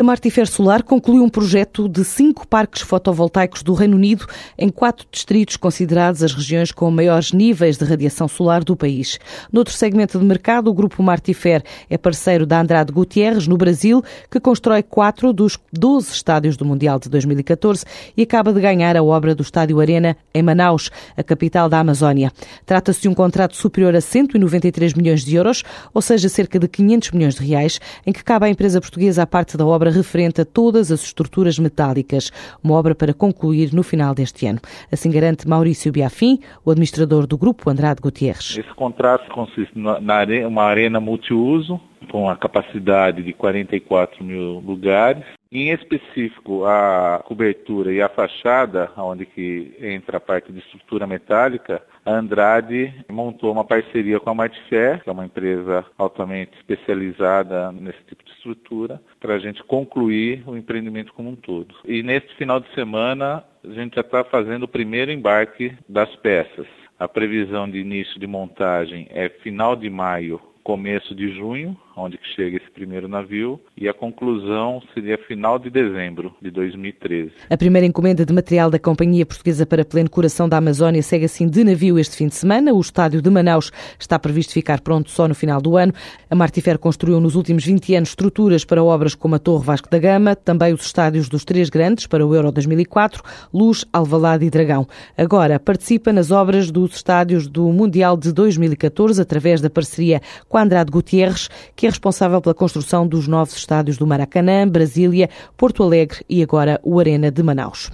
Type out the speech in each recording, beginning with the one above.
A Martifer Solar concluiu um projeto de cinco parques fotovoltaicos do Reino Unido em quatro distritos considerados as regiões com maiores níveis de radiação solar do país. Noutro segmento de mercado, o grupo Martifer é parceiro da Andrade Gutierrez, no Brasil, que constrói quatro dos 12 estádios do Mundial de 2014 e acaba de ganhar a obra do Estádio Arena em Manaus, a capital da Amazónia. Trata-se de um contrato superior a 193 milhões de euros, ou seja, cerca de 500 milhões de reais, em que cabe à empresa portuguesa a parte da obra obra referente a todas as estruturas metálicas, uma obra para concluir no final deste ano. Assim garante Maurício Biafim, o administrador do grupo Andrade Gutierrez. Esse contrato consiste na uma arena multiuso, com a capacidade de 44 mil lugares. Em específico, a cobertura e a fachada, onde que entra a parte de estrutura metálica, a Andrade montou uma parceria com a Martifer, que é uma empresa altamente especializada nesse tipo de estrutura, para a gente concluir o empreendimento como um todo. E neste final de semana, a gente já está fazendo o primeiro embarque das peças. A previsão de início de montagem é final de maio, começo de junho, onde chega esse primeiro navio, e a conclusão seria final de dezembro de 2013. A primeira encomenda de material da Companhia Portuguesa para Pleno Coração da Amazónia segue assim de navio este fim de semana. O estádio de Manaus está previsto ficar pronto só no final do ano. A Martifer construiu nos últimos 20 anos estruturas para obras como a Torre Vasco da Gama, também os estádios dos três grandes para o Euro 2004, Luz, Alvalade e Dragão. Agora participa nas obras dos estádios do Mundial de 2014 através da parceria com Andrade Gutierrez, que é responsável pela construção dos novos estádios do Maracanã, Brasília, Porto Alegre e agora o Arena de Manaus.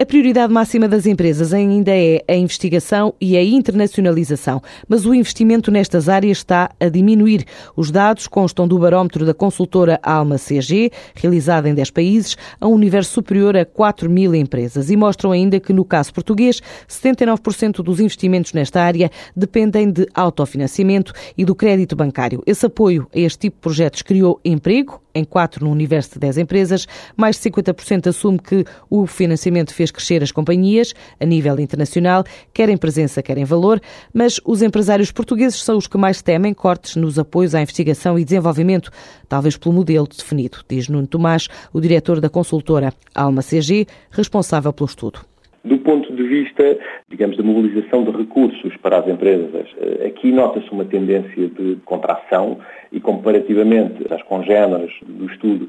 A prioridade máxima das empresas ainda é a investigação e a internacionalização, mas o investimento nestas áreas está a diminuir. Os dados constam do barómetro da consultora Alma CG, realizado em 10 países, a um universo superior a 4 mil empresas e mostram ainda que, no caso português, 79% dos investimentos nesta área dependem de autofinanciamento e do crédito bancário. Esse apoio a este tipo de projetos criou emprego, em 4 no universo de 10 empresas, mais de 50% assume que o financiamento fez crescer as companhias a nível internacional, quer em presença, quer em valor, mas os empresários portugueses são os que mais temem cortes nos apoios à investigação e desenvolvimento, talvez pelo modelo definido, diz Nuno Tomás, o diretor da consultora Alma CG, responsável pelo estudo. Do ponto de vista, digamos, da mobilização de recursos para as empresas, eh, aqui nota-se uma tendência de contração e comparativamente às congêneres do estudo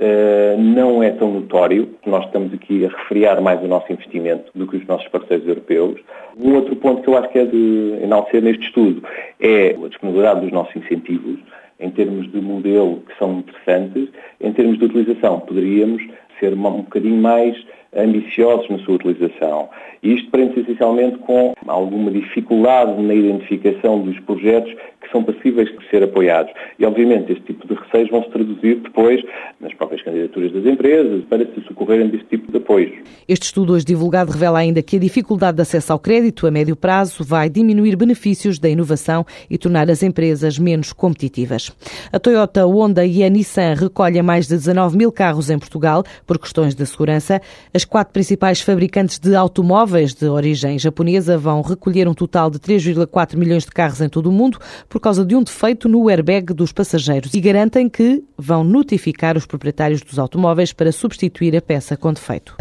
Uh, não é tão notório. Nós estamos aqui a refriar mais o nosso investimento do que os nossos parceiros europeus. Um outro ponto que eu acho que é de enaltecer neste estudo é a disponibilidade dos nossos incentivos, em termos de modelo que são interessantes. Em termos de utilização, poderíamos ser um bocadinho mais ambiciosos na sua utilização. E isto prende-se essencialmente com alguma dificuldade na identificação dos projetos são passíveis de ser apoiados. E, obviamente, este tipo de receios vão se traduzir depois nas próprias candidaturas das empresas para se socorrerem deste tipo de apoios. Este estudo hoje divulgado revela ainda que a dificuldade de acesso ao crédito a médio prazo vai diminuir benefícios da inovação e tornar as empresas menos competitivas. A Toyota, Honda e a Nissan recolhem mais de 19 mil carros em Portugal por questões de segurança. As quatro principais fabricantes de automóveis de origem japonesa vão recolher um total de 3,4 milhões de carros em todo o mundo por causa de um defeito no airbag dos passageiros e garantem que vão notificar os proprietários dos automóveis para substituir a peça com defeito.